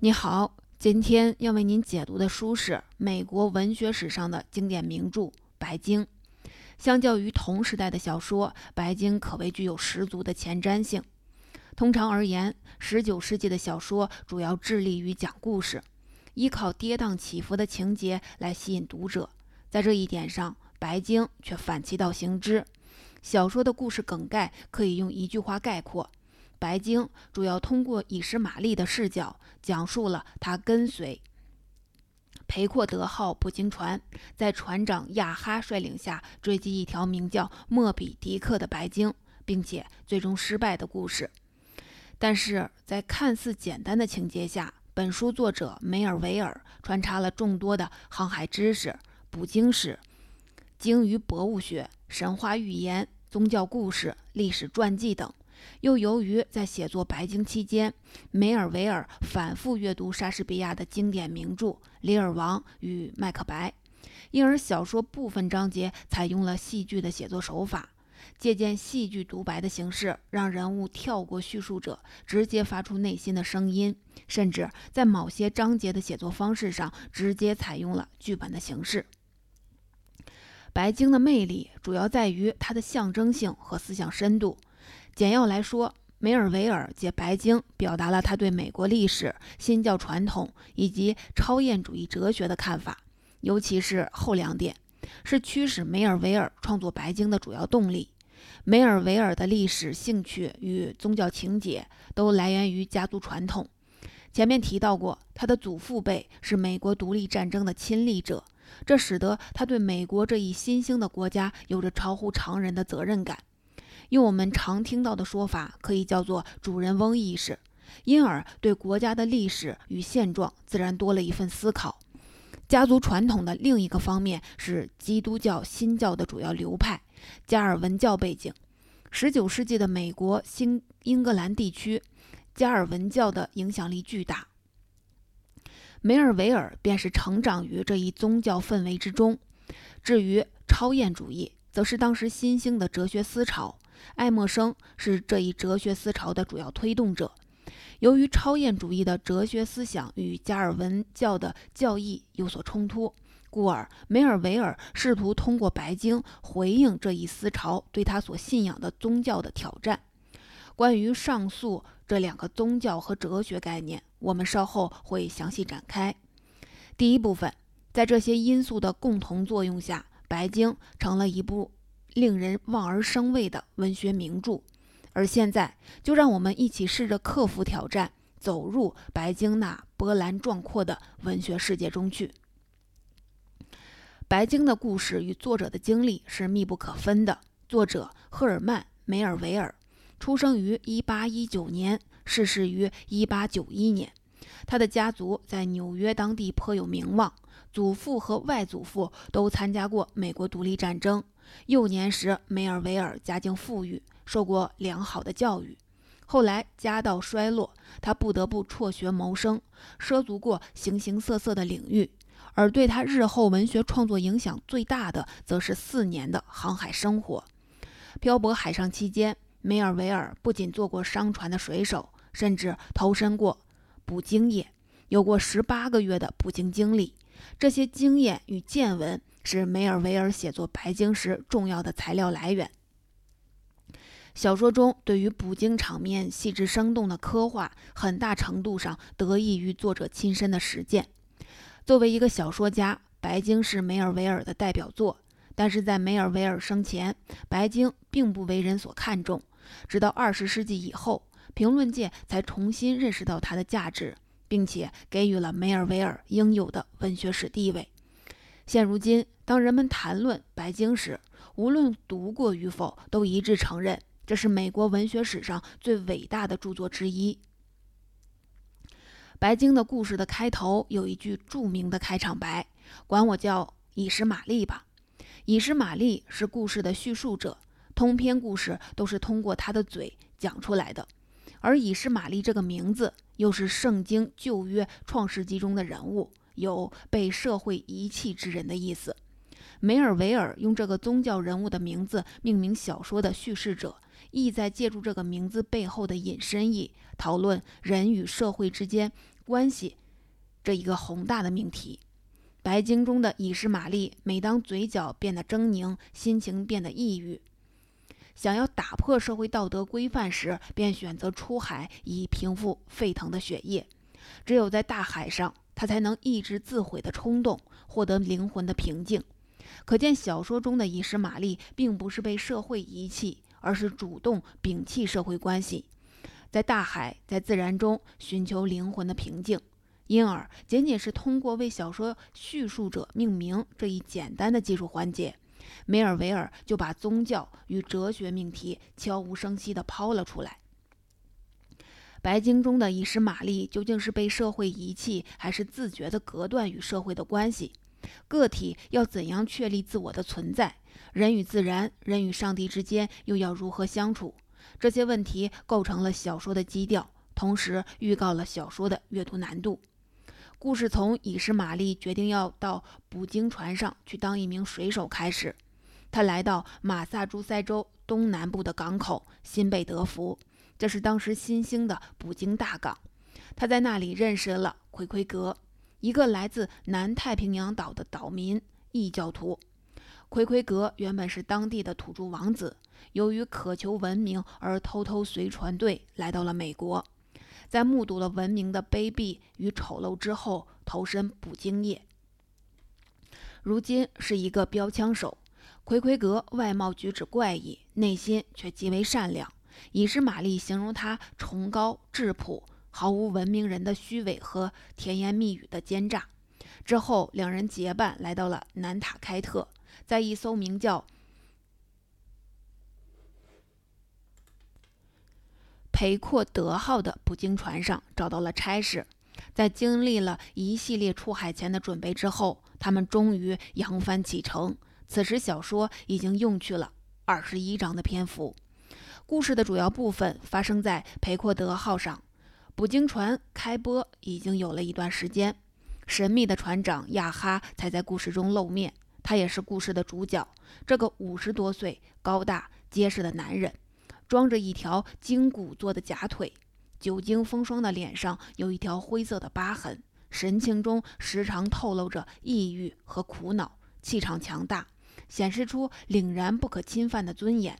你好，今天要为您解读的书是美国文学史上的经典名著《白鲸》。相较于同时代的小说，《白鲸》可谓具有十足的前瞻性。通常而言，19世纪的小说主要致力于讲故事，依靠跌宕起伏的情节来吸引读者。在这一点上，《白鲸》却反其道行之。小说的故事梗概可以用一句话概括。白鲸主要通过以实玛丽的视角，讲述了他跟随裴阔德号捕鲸船，在船长亚哈率领下追击一条名叫莫比迪克的白鲸，并且最终失败的故事。但是在看似简单的情节下，本书作者梅尔维尔穿插了众多的航海知识、捕鲸史、鲸鱼博物学、神话寓言、宗教故事、历史传记等。又由于在写作《白鲸》期间，梅尔维尔反复阅读莎士比亚的经典名著《李尔王与麦克白》，因而小说部分章节采用了戏剧的写作手法，借鉴戏剧独白的形式，让人物跳过叙述者，直接发出内心的声音，甚至在某些章节的写作方式上，直接采用了剧本的形式。《白鲸》的魅力主要在于它的象征性和思想深度。简要来说，梅尔维尔借《白鲸》表达了他对美国历史、新教传统以及超验主义哲学的看法，尤其是后两点，是驱使梅尔维尔创作《白鲸》的主要动力。梅尔维尔的历史兴趣与宗教情节都来源于家族传统。前面提到过，他的祖父辈是美国独立战争的亲历者，这使得他对美国这一新兴的国家有着超乎常人的责任感。用我们常听到的说法，可以叫做主人翁意识，因而对国家的历史与现状自然多了一份思考。家族传统的另一个方面是基督教新教的主要流派——加尔文教背景。十九世纪的美国新英格兰地区，加尔文教的影响力巨大。梅尔维尔便是成长于这一宗教氛围之中。至于超验主义，则是当时新兴的哲学思潮。爱默生是这一哲学思潮的主要推动者。由于超验主义的哲学思想与加尔文教的教义有所冲突，故而梅尔维尔试图通过《白鲸》回应这一思潮对他所信仰的宗教的挑战。关于上述这两个宗教和哲学概念，我们稍后会详细展开。第一部分，在这些因素的共同作用下，《白鲸》成了一部。令人望而生畏的文学名著，而现在就让我们一起试着克服挑战，走入白鲸那波澜壮阔的文学世界中去。白鲸的故事与作者的经历是密不可分的。作者赫尔曼·梅尔维尔出生于1819年，逝世于1891年。他的家族在纽约当地颇有名望，祖父和外祖父都参加过美国独立战争。幼年时，梅尔维尔家境富裕，受过良好的教育。后来家道衰落，他不得不辍学谋生，涉足过形形色色的领域。而对他日后文学创作影响最大的，则是四年的航海生活。漂泊海上期间，梅尔维尔不仅做过商船的水手，甚至投身过捕鲸业，有过十八个月的捕鲸经历。这些经验与见闻。是梅尔维尔写作《白鲸》时重要的材料来源。小说中对于捕鲸场面细致生动的刻画，很大程度上得益于作者亲身的实践。作为一个小说家，《白鲸》是梅尔维尔的代表作。但是在梅尔维尔生前，《白鲸》并不为人所看重。直到二十世纪以后，评论界才重新认识到它的价值，并且给予了梅尔维尔应有的文学史地位。现如今，当人们谈论《白鲸》时，无论读过与否，都一致承认这是美国文学史上最伟大的著作之一。《白鲸》的故事的开头有一句著名的开场白：“管我叫以实玛丽吧。”以实玛丽是故事的叙述者，通篇故事都是通过他的嘴讲出来的。而以实玛丽这个名字，又是圣经旧约创世纪中的人物。有被社会遗弃之人的意思。梅尔维尔用这个宗教人物的名字命名小说的叙事者，意在借助这个名字背后的隐身意，讨论人与社会之间关系这一个宏大的命题。白鲸中的以实玛丽，每当嘴角变得狰狞，心情变得抑郁，想要打破社会道德规范时，便选择出海以平复沸腾的血液。只有在大海上，他才能抑制自毁的冲动，获得灵魂的平静。可见，小说中的以实玛丽并不是被社会遗弃，而是主动摒弃社会关系，在大海、在自然中寻求灵魂的平静。因而，仅仅是通过为小说叙述者命名这一简单的技术环节，梅尔维尔就把宗教与哲学命题悄无声息地抛了出来。白鲸中的以实玛丽究竟是被社会遗弃，还是自觉地隔断与社会的关系？个体要怎样确立自我的存在？人与自然、人与上帝之间又要如何相处？这些问题构成了小说的基调，同时预告了小说的阅读难度。故事从以是玛丽决定要到捕鲸船上去当一名水手开始。他来到马萨诸塞州东南部的港口新贝德福，这是当时新兴的捕鲸大港。他在那里认识了奎奎格，一个来自南太平洋岛的岛民异教徒。奎奎格原本是当地的土著王子，由于渴求文明而偷偷随船队来到了美国。在目睹了文明的卑鄙与丑陋之后，投身捕鲸业。如今是一个标枪手，奎奎格外貌举止怪异，内心却极为善良。以实玛丽形容他崇高质朴、毫无文明人的虚伪和甜言蜜语的奸诈。之后，两人结伴来到了南塔开特，在一艘名叫……裴阔德号的捕鲸船上找到了差事，在经历了一系列出海前的准备之后，他们终于扬帆启程。此时，小说已经用去了二十一章的篇幅。故事的主要部分发生在裴阔德号上。捕鲸船开播已经有了一段时间，神秘的船长亚哈才在故事中露面。他也是故事的主角，这个五十多岁、高大结实的男人。装着一条鲸骨做的假腿，久经风霜的脸上有一条灰色的疤痕，神情中时常透露着抑郁和苦恼，气场强大，显示出凛然不可侵犯的尊严。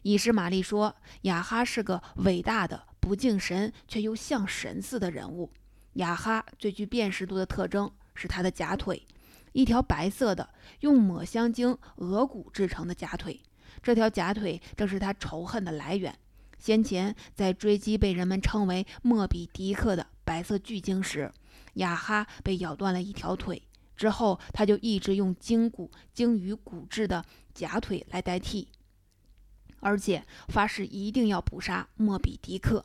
伊什玛丽说：“雅哈是个伟大的不敬神却又像神似的人物。雅哈最具辨识度的特征是他的假腿，一条白色的用抹香鲸额骨制成的假腿。”这条假腿正是他仇恨的来源。先前在追击被人们称为莫比迪克的白色巨鲸时，雅哈被咬断了一条腿。之后，他就一直用鲸骨、鲸鱼骨质的假腿来代替，而且发誓一定要捕杀莫比迪克。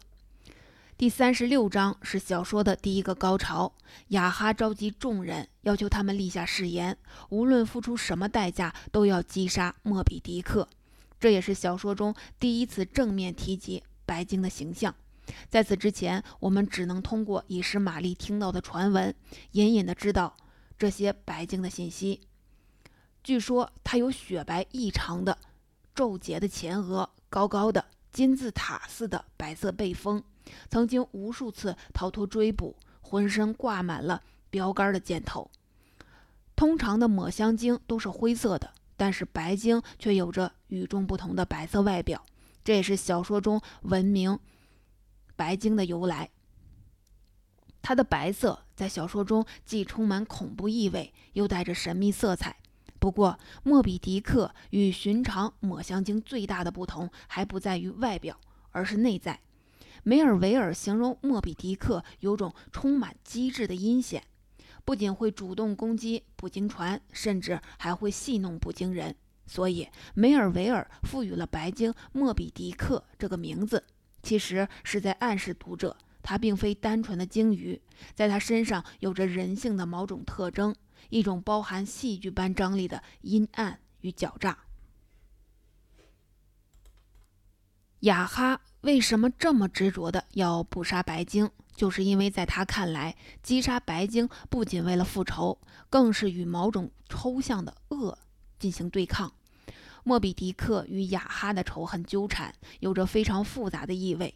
第三十六章是小说的第一个高潮。雅哈召集众人，要求他们立下誓言，无论付出什么代价，都要击杀莫比迪克。这也是小说中第一次正面提及白鲸的形象。在此之前，我们只能通过以实玛丽听到的传闻，隐隐的知道这些白鲸的信息。据说它有雪白异常的皱结的前额，高高的金字塔似的白色背风，曾经无数次逃脱追捕，浑身挂满了标杆的箭头。通常的抹香鲸都是灰色的。但是白鲸却有着与众不同的白色外表，这也是小说中闻名白鲸的由来。它的白色在小说中既充满恐怖意味，又带着神秘色彩。不过，莫比迪克与寻常抹香鲸最大的不同还不在于外表，而是内在。梅尔维尔形容莫比迪克有种充满机智的阴险。不仅会主动攻击捕鲸船，甚至还会戏弄捕鲸人。所以，梅尔维尔赋予了白鲸莫比迪克这个名字，其实是在暗示读者，它并非单纯的鲸鱼，在它身上有着人性的某种特征，一种包含戏剧般张力的阴暗与狡诈。雅哈为什么这么执着的要捕杀白鲸？就是因为在他看来，击杀白鲸不仅为了复仇，更是与某种抽象的恶进行对抗。莫比迪克与雅哈的仇恨纠缠，有着非常复杂的意味。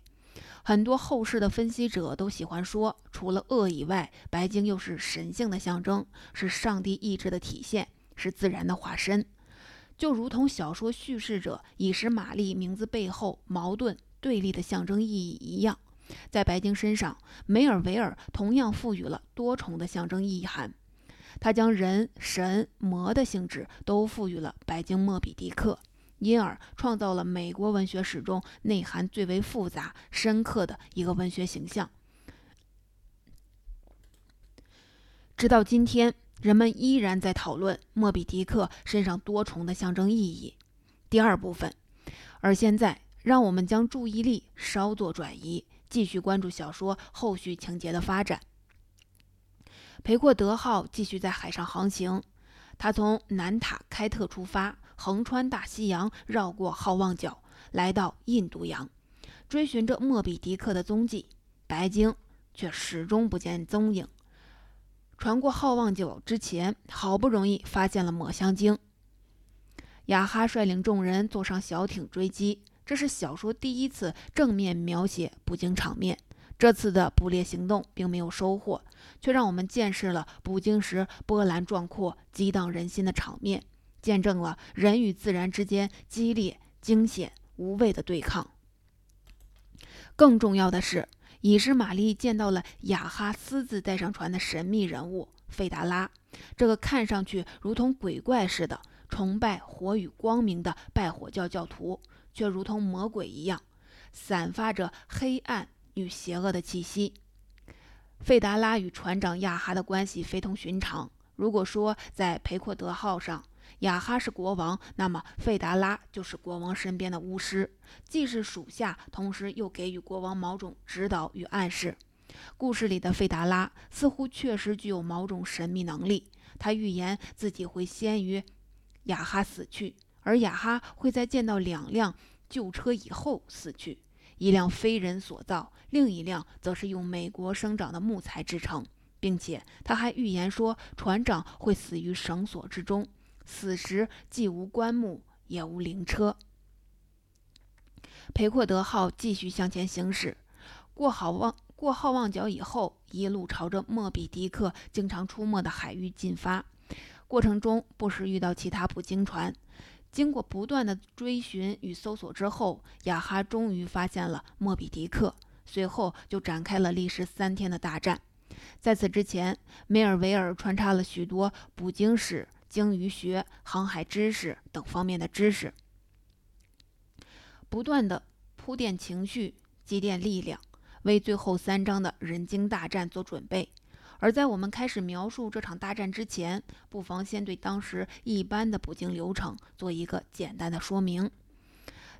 很多后世的分析者都喜欢说，除了恶以外，白鲸又是神性的象征，是上帝意志的体现，是自然的化身。就如同小说叙事者以使玛丽名字背后矛盾对立的象征意义一样，在白鲸身上，梅尔维尔同样赋予了多重的象征意涵。他将人、神、魔的性质都赋予了白鲸莫比迪克。因而创造了美国文学史中内涵最为复杂、深刻的一个文学形象。直到今天，人们依然在讨论莫比迪克身上多重的象征意义。第二部分，而现在，让我们将注意力稍作转移，继续关注小说后续情节的发展。裴阔德号继续在海上航行，他从南塔开特出发。横穿大西洋，绕过好望角，来到印度洋，追寻着莫比迪克的踪迹。白鲸却始终不见踪影。船过好望角之前，好不容易发现了抹香鲸。雅哈率领众人坐上小艇追击，这是小说第一次正面描写捕鲸场面。这次的捕猎行动并没有收获，却让我们见识了捕鲸时波澜壮阔、激荡人心的场面。见证了人与自然之间激烈、惊险、无畏的对抗。更重要的是，以实玛丽见到了雅哈私自带上船的神秘人物费达拉。这个看上去如同鬼怪似的、崇拜火与光明的拜火教教徒，却如同魔鬼一样，散发着黑暗与邪恶的气息。费达拉与船长亚哈的关系非同寻常。如果说在培阔德号上，雅哈是国王，那么费达拉就是国王身边的巫师，既是属下，同时又给予国王某种指导与暗示。故事里的费达拉似乎确实具有某种神秘能力，他预言自己会先于雅哈死去，而雅哈会在见到两辆旧车以后死去，一辆非人所造，另一辆则是用美国生长的木材制成，并且他还预言说船长会死于绳索之中。此时既无棺木，也无灵车。裴阔德号继续向前行驶，过好望过好望角以后，一路朝着莫比迪克经常出没的海域进发。过程中不时遇到其他捕鲸船。经过不断的追寻与搜索之后，雅哈终于发现了莫比迪克。随后就展开了历时三天的大战。在此之前，梅尔维尔穿插了许多捕鲸史。鲸鱼学、航海知识等方面的知识，不断的铺垫情绪、积淀力量，为最后三章的人鲸大战做准备。而在我们开始描述这场大战之前，不妨先对当时一般的捕鲸流程做一个简单的说明。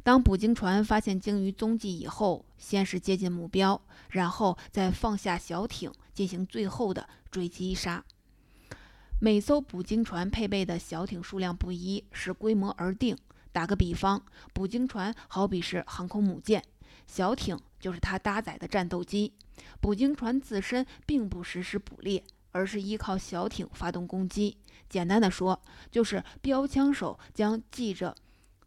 当捕鲸船发现鲸鱼踪迹以后，先是接近目标，然后再放下小艇进行最后的追击杀。每艘捕鲸船配备的小艇数量不一，视规模而定。打个比方，捕鲸船好比是航空母舰，小艇就是它搭载的战斗机。捕鲸船自身并不实施捕猎，而是依靠小艇发动攻击。简单的说，就是标枪手将系着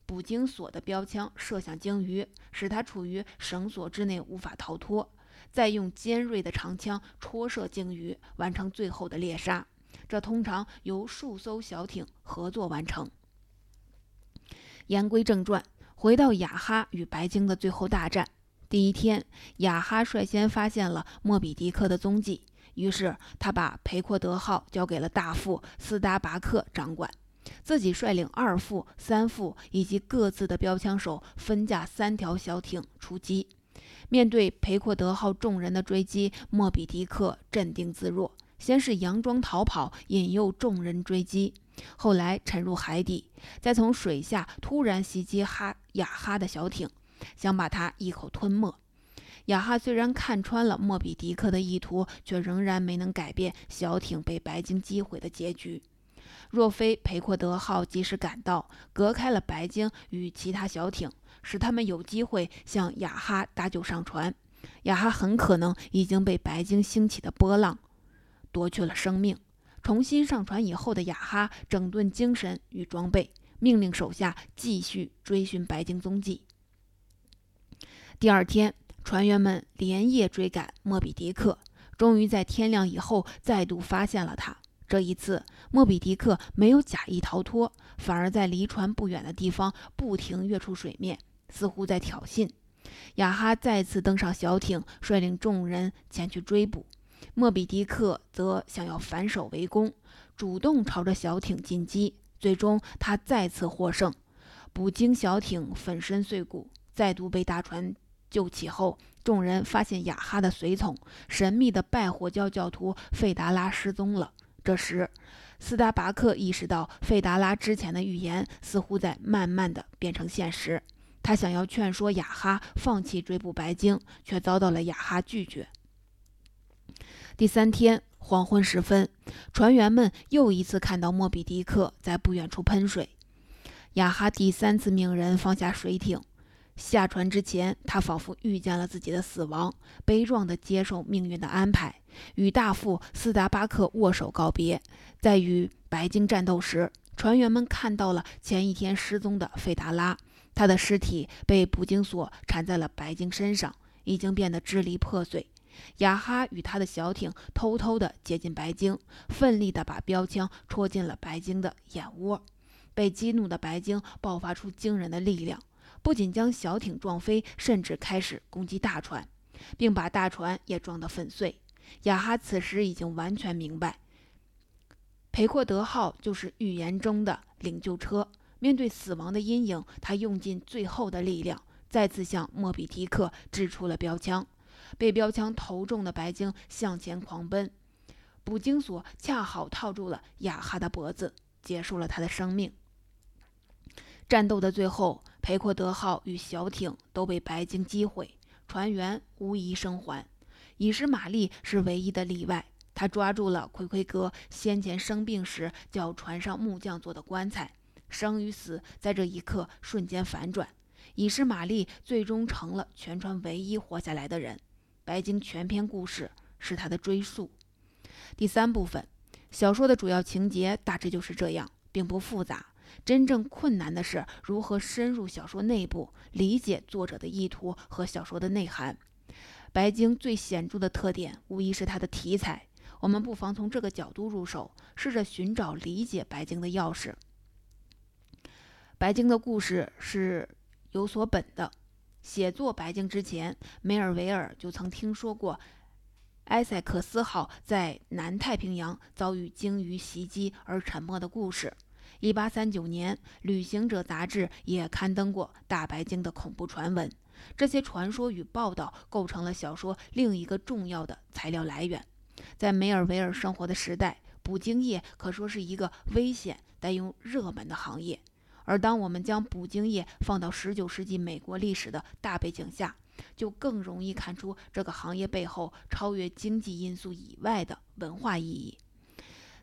捕鲸索的标枪射向鲸鱼，使它处于绳索之内无法逃脱，再用尖锐的长枪戳射鲸鱼，完成最后的猎杀。这通常由数艘小艇合作完成。言归正传，回到雅哈与白鲸的最后大战。第一天，雅哈率先发现了莫比迪克的踪迹，于是他把裴阔德号交给了大副斯达巴克掌管，自己率领二副、三副以及各自的标枪手，分驾三条小艇出击。面对裴阔德号众人的追击，莫比迪克镇定自若。先是佯装逃跑，引诱众人追击，后来沉入海底，再从水下突然袭击哈雅哈的小艇，想把他一口吞没。雅哈虽然看穿了莫比迪克的意图，却仍然没能改变小艇被白鲸击毁的结局。若非裴阔德号及时赶到，隔开了白鲸与其他小艇，使他们有机会向雅哈搭救上船，雅哈很可能已经被白鲸兴起的波浪。夺去了生命。重新上船以后的雅哈整顿精神与装备，命令手下继续追寻白鲸踪迹。第二天，船员们连夜追赶莫比迪克，终于在天亮以后再度发现了他。这一次，莫比迪克没有假意逃脱，反而在离船不远的地方不停跃出水面，似乎在挑衅。雅哈再次登上小艇，率领众人前去追捕。莫比迪克则想要反手围攻，主动朝着小艇进击。最终，他再次获胜，捕鲸小艇粉身碎骨，再度被大船救起后，众人发现雅哈的随从神秘的拜火教教徒费达拉失踪了。这时，斯达巴克意识到费达拉之前的预言似乎在慢慢的变成现实。他想要劝说雅哈放弃追捕白鲸，却遭到了雅哈拒绝。第三天黄昏时分，船员们又一次看到莫比迪克在不远处喷水。雅哈第三次命人放下水艇。下船之前，他仿佛预见了自己的死亡，悲壮地接受命运的安排，与大副斯达巴克握手告别。在与白鲸战斗时，船员们看到了前一天失踪的费达拉。他的尸体被捕鲸索缠在了白鲸身上，已经变得支离破碎。雅哈与他的小艇偷偷地接近白鲸，奋力地把标枪戳进了白鲸的眼窝。被激怒的白鲸爆发出惊人的力量，不仅将小艇撞飞，甚至开始攻击大船，并把大船也撞得粉碎。雅哈此时已经完全明白，裴阔德号就是预言中的领救车。面对死亡的阴影，他用尽最后的力量，再次向莫比迪克掷出了标枪。被标枪投中的白鲸向前狂奔，捕鲸索恰好套住了雅哈的脖子，结束了他的生命。战斗的最后，裴阔德号与小艇都被白鲸击毁，船员无一生还。以实玛丽是唯一的例外，他抓住了奎奎哥先前生病时叫船上木匠做的棺材。生与死在这一刻瞬间反转，以实玛丽最终成了全船唯一活下来的人。白鲸全篇故事是他的追溯。第三部分，小说的主要情节大致就是这样，并不复杂。真正困难的是如何深入小说内部，理解作者的意图和小说的内涵。白鲸最显著的特点无疑是它的题材，我们不妨从这个角度入手，试着寻找理解白鲸的钥匙。白鲸的故事是有所本的。写作《白鲸》之前，梅尔维尔就曾听说过埃塞克斯号在南太平洋遭遇鲸鱼袭击而沉没的故事。1839年，《旅行者》杂志也刊登过大白鲸的恐怖传闻。这些传说与报道构成了小说另一个重要的材料来源。在梅尔维尔生活的时代，捕鲸业可说是一个危险但又热门的行业。而当我们将捕鲸业放到19世纪美国历史的大背景下，就更容易看出这个行业背后超越经济因素以外的文化意义。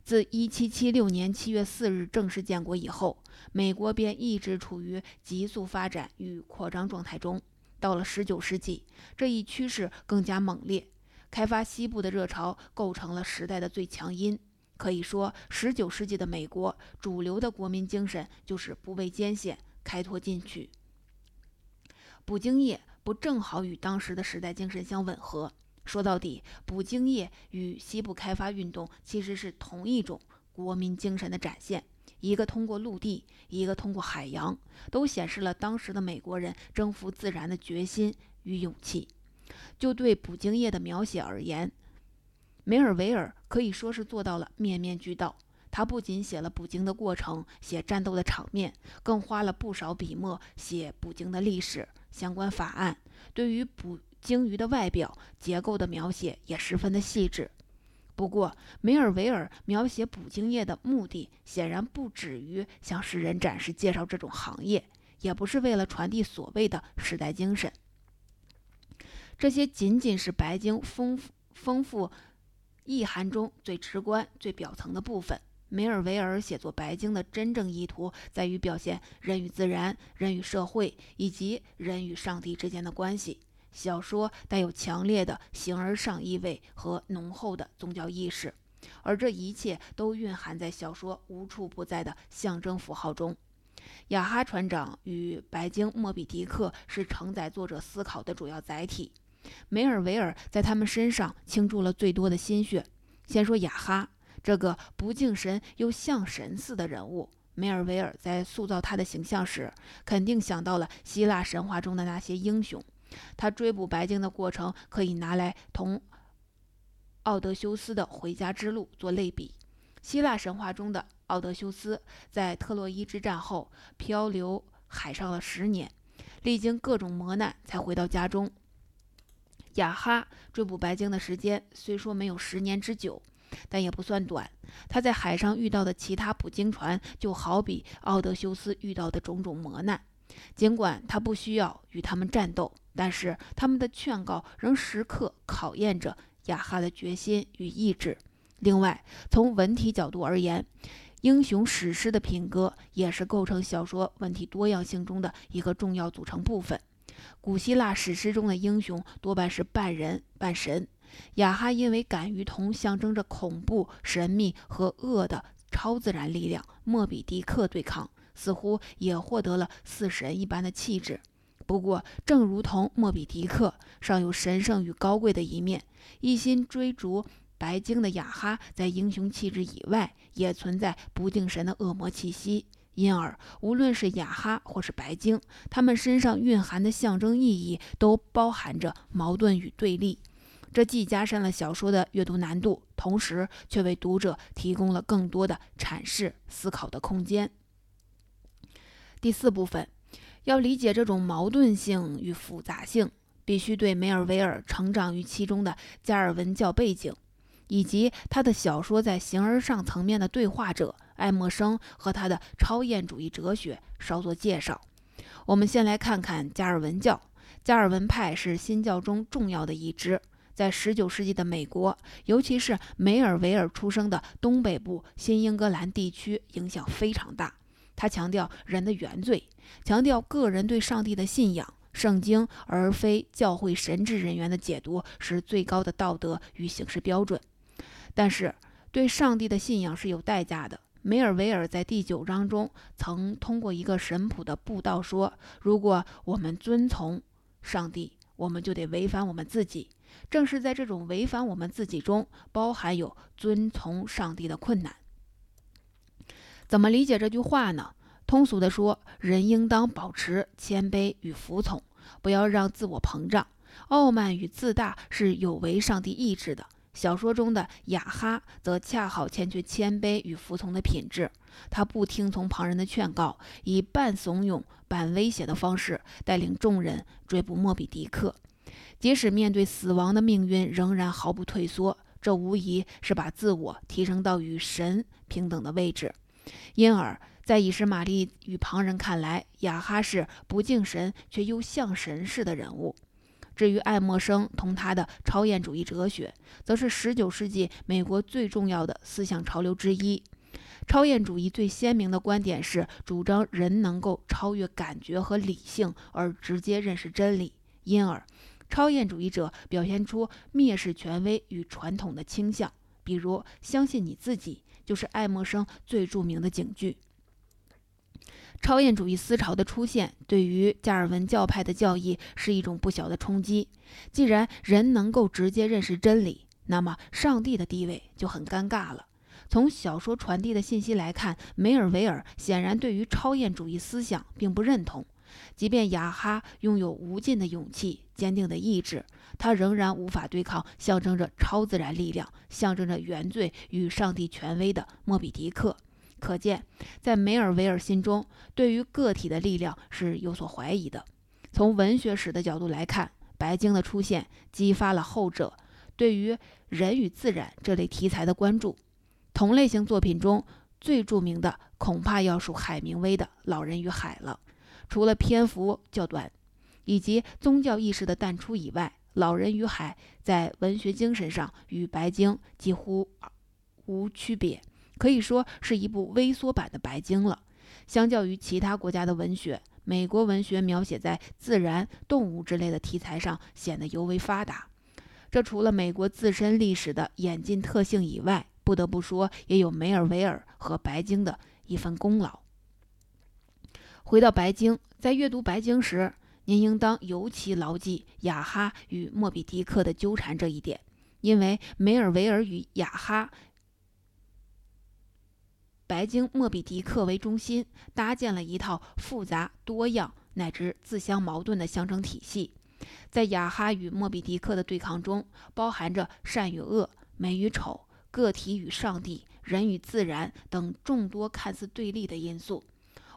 自1776年7月4日正式建国以后，美国便一直处于急速发展与扩张状态中。到了19世纪，这一趋势更加猛烈，开发西部的热潮构成了时代的最强音。可以说，十九世纪的美国主流的国民精神就是不畏艰险、开拓进取。捕鲸业不正好与当时的时代精神相吻合？说到底，捕鲸业与西部开发运动其实是同一种国民精神的展现，一个通过陆地，一个通过海洋，都显示了当时的美国人征服自然的决心与勇气。就对捕鲸业的描写而言，梅尔维尔可以说是做到了面面俱到。他不仅写了捕鲸的过程，写战斗的场面，更花了不少笔墨写捕鲸的历史、相关法案。对于捕鲸鱼的外表结构的描写也十分的细致。不过，梅尔维尔描写捕鲸业的目的显然不止于向世人展示介绍这种行业，也不是为了传递所谓的时代精神。这些仅仅是白鲸丰富丰富。意涵中最直观、最表层的部分。梅尔维尔写作《白鲸》的真正意图在于表现人与自然、人与社会以及人与上帝之间的关系。小说带有强烈的形而上意味和浓厚的宗教意识，而这一切都蕴含在小说无处不在的象征符号中。雅哈船长与白鲸莫比迪克是承载作者思考的主要载体。梅尔维尔在他们身上倾注了最多的心血。先说雅哈，这个不敬神又像神似的人物。梅尔维尔在塑造他的形象时，肯定想到了希腊神话中的那些英雄。他追捕白鲸的过程可以拿来同奥德修斯的回家之路做类比。希腊神话中的奥德修斯在特洛伊之战后漂流海上了十年，历经各种磨难才回到家中。雅哈追捕白鲸的时间虽说没有十年之久。但也不算短。他在海上遇到的其他捕鲸船，就好比奥德修斯遇到的种种磨难。尽管他不需要与他们战斗，但是他们的劝告仍时刻考验着雅哈的决心与意志。另外，从文体角度而言，英雄史诗的品格也是构成小说文体多样性中的一个重要组成部分。古希腊史诗中的英雄多半是半人半神。雅哈因为敢于同象征着恐怖、神秘和恶的超自然力量莫比迪克对抗，似乎也获得了似神一般的气质。不过，正如同莫比迪克尚有神圣与高贵的一面，一心追逐白鲸的雅哈在英雄气质以外，也存在不定神的恶魔气息。因而，无论是雅哈或是白鲸，他们身上蕴含的象征意义都包含着矛盾与对立。这既加深了小说的阅读难度，同时却为读者提供了更多的阐释、思考的空间。第四部分，要理解这种矛盾性与复杂性，必须对梅尔维尔成长于其中的加尔文教背景，以及他的小说在形而上层面的对话者爱默生和他的超验主义哲学稍作介绍。我们先来看看加尔文教。加尔文派是新教中重要的一支。在19世纪的美国，尤其是梅尔维尔出生的东北部新英格兰地区，影响非常大。他强调人的原罪，强调个人对上帝的信仰，圣经而非教会神职人员的解读是最高的道德与行事标准。但是，对上帝的信仰是有代价的。梅尔维尔在第九章中曾通过一个神谱的布道说：“如果我们遵从上帝，我们就得违反我们自己。”正是在这种违反我们自己中，包含有遵从上帝的困难。怎么理解这句话呢？通俗的说，人应当保持谦卑与服从，不要让自我膨胀、傲慢与自大是有违上帝意志的。小说中的雅哈则恰好欠缺谦卑与服从的品质，他不听从旁人的劝告，以半怂恿半威胁的方式带领众人追捕莫比迪克。即使面对死亡的命运，仍然毫不退缩，这无疑是把自我提升到与神平等的位置。因而，在以实玛利与旁人看来，雅哈是不敬神却又像神似的人物。至于爱默生同他的超验主义哲学，则是19世纪美国最重要的思想潮流之一。超验主义最鲜明的观点是主张人能够超越感觉和理性，而直接认识真理。因而，超验主义者表现出蔑视权威与传统的倾向，比如“相信你自己”就是爱默生最著名的警句。超验主义思潮的出现，对于加尔文教派的教义是一种不小的冲击。既然人能够直接认识真理，那么上帝的地位就很尴尬了。从小说传递的信息来看，梅尔维尔显然对于超验主义思想并不认同。即便雅哈拥有无尽的勇气、坚定的意志，他仍然无法对抗象征着超自然力量、象征着原罪与上帝权威的莫比迪克。可见，在梅尔维尔心中，对于个体的力量是有所怀疑的。从文学史的角度来看，白鲸的出现激发了后者对于人与自然这类题材的关注。同类型作品中最著名的，恐怕要数海明威的《老人与海》了。除了篇幅较短，以及宗教意识的淡出以外，《老人与海》在文学精神上与《白鲸》几乎无区别，可以说是一部微缩版的《白鲸》了。相较于其他国家的文学，美国文学描写在自然、动物之类的题材上显得尤为发达。这除了美国自身历史的演进特性以外，不得不说也有梅尔维尔和《白鲸》的一份功劳。回到白鲸，在阅读白鲸时，您应当尤其牢记雅哈与莫比迪克的纠缠这一点，因为梅尔维尔与雅哈、白鲸、莫比迪克为中心，搭建了一套复杂多样乃至自相矛盾的象征体系。在雅哈与莫比迪克的对抗中，包含着善与恶、美与丑、个体与上帝、人与自然等众多看似对立的因素。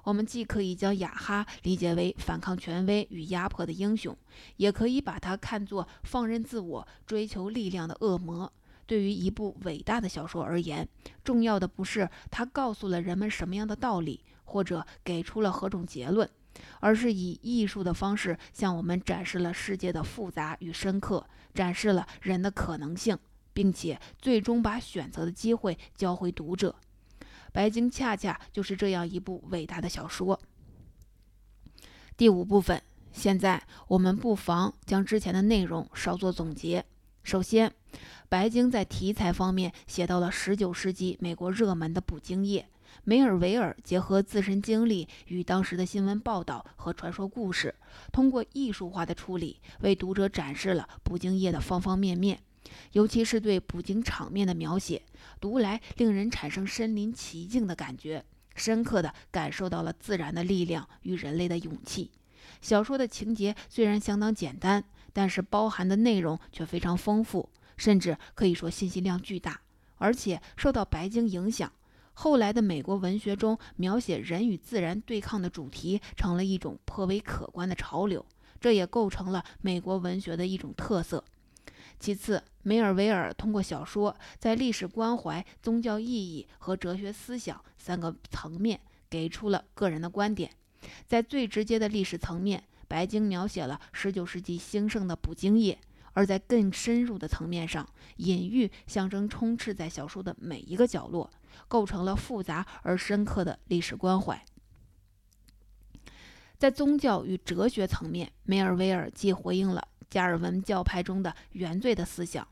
我们既可以将雅哈理解为反抗权威与压迫的英雄，也可以把它看作放任自我、追求力量的恶魔。对于一部伟大的小说而言，重要的不是它告诉了人们什么样的道理，或者给出了何种结论，而是以艺术的方式向我们展示了世界的复杂与深刻，展示了人的可能性，并且最终把选择的机会交回读者。白鲸恰恰就是这样一部伟大的小说。第五部分，现在我们不妨将之前的内容稍作总结。首先，白鲸在题材方面写到了19世纪美国热门的捕鲸业。梅尔维尔结合自身经历与当时的新闻报道和传说故事，通过艺术化的处理，为读者展示了捕鲸业的方方面面。尤其是对捕鲸场面的描写，读来令人产生身临其境的感觉，深刻地感受到了自然的力量与人类的勇气。小说的情节虽然相当简单，但是包含的内容却非常丰富，甚至可以说信息量巨大。而且受到白鲸影响，后来的美国文学中描写人与自然对抗的主题，成了一种颇为可观的潮流。这也构成了美国文学的一种特色。其次，梅尔维尔通过小说，在历史关怀、宗教意义和哲学思想三个层面给出了个人的观点。在最直接的历史层面，白鲸描写了19世纪兴盛的捕鲸业；而在更深入的层面上，隐喻象征充斥在小说的每一个角落，构成了复杂而深刻的历史关怀。在宗教与哲学层面，梅尔维尔既回应了。加尔文教派中的原罪的思想，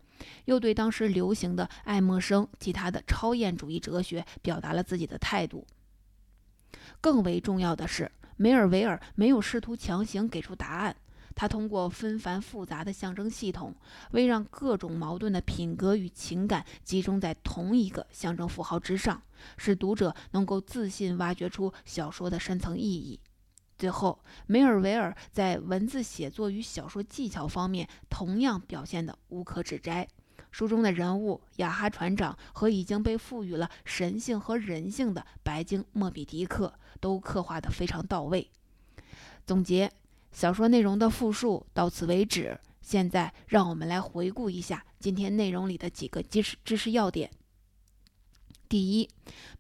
又对当时流行的爱默生及他的超验主义哲学表达了自己的态度。更为重要的是，梅尔维尔没有试图强行给出答案，他通过纷繁复杂的象征系统，为让各种矛盾的品格与情感集中在同一个象征符号之上，使读者能够自信挖掘出小说的深层意义。最后，梅尔维尔在文字写作与小说技巧方面同样表现得无可指摘。书中的人物雅哈船长和已经被赋予了神性和人性的白鲸莫比迪克都刻画得非常到位。总结小说内容的复述到此为止。现在，让我们来回顾一下今天内容里的几个知识知识要点。第一，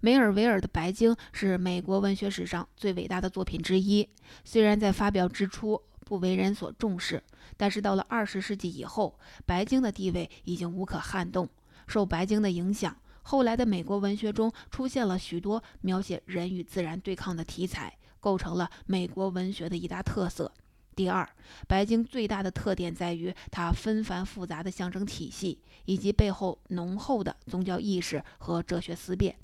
梅尔维尔的《白鲸》是美国文学史上最伟大的作品之一。虽然在发表之初不为人所重视，但是到了二十世纪以后，《白鲸》的地位已经无可撼动。受《白鲸》的影响，后来的美国文学中出现了许多描写人与自然对抗的题材，构成了美国文学的一大特色。第二，白鲸最大的特点在于它纷繁复杂的象征体系，以及背后浓厚的宗教意识和哲学思辨。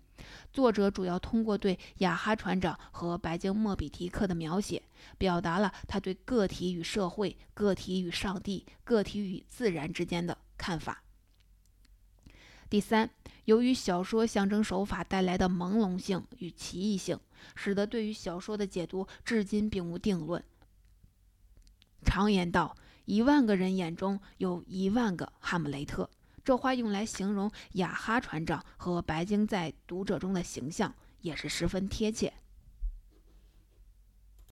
作者主要通过对雅哈船长和白鲸莫比迪克的描写，表达了他对个体与社会、个体与上帝、个体与自然之间的看法。第三，由于小说象征手法带来的朦胧性与奇异性，使得对于小说的解读至今并无定论。常言道：“一万个人眼中有一万个哈姆雷特。”这话用来形容雅哈船长和白鲸在读者中的形象，也是十分贴切。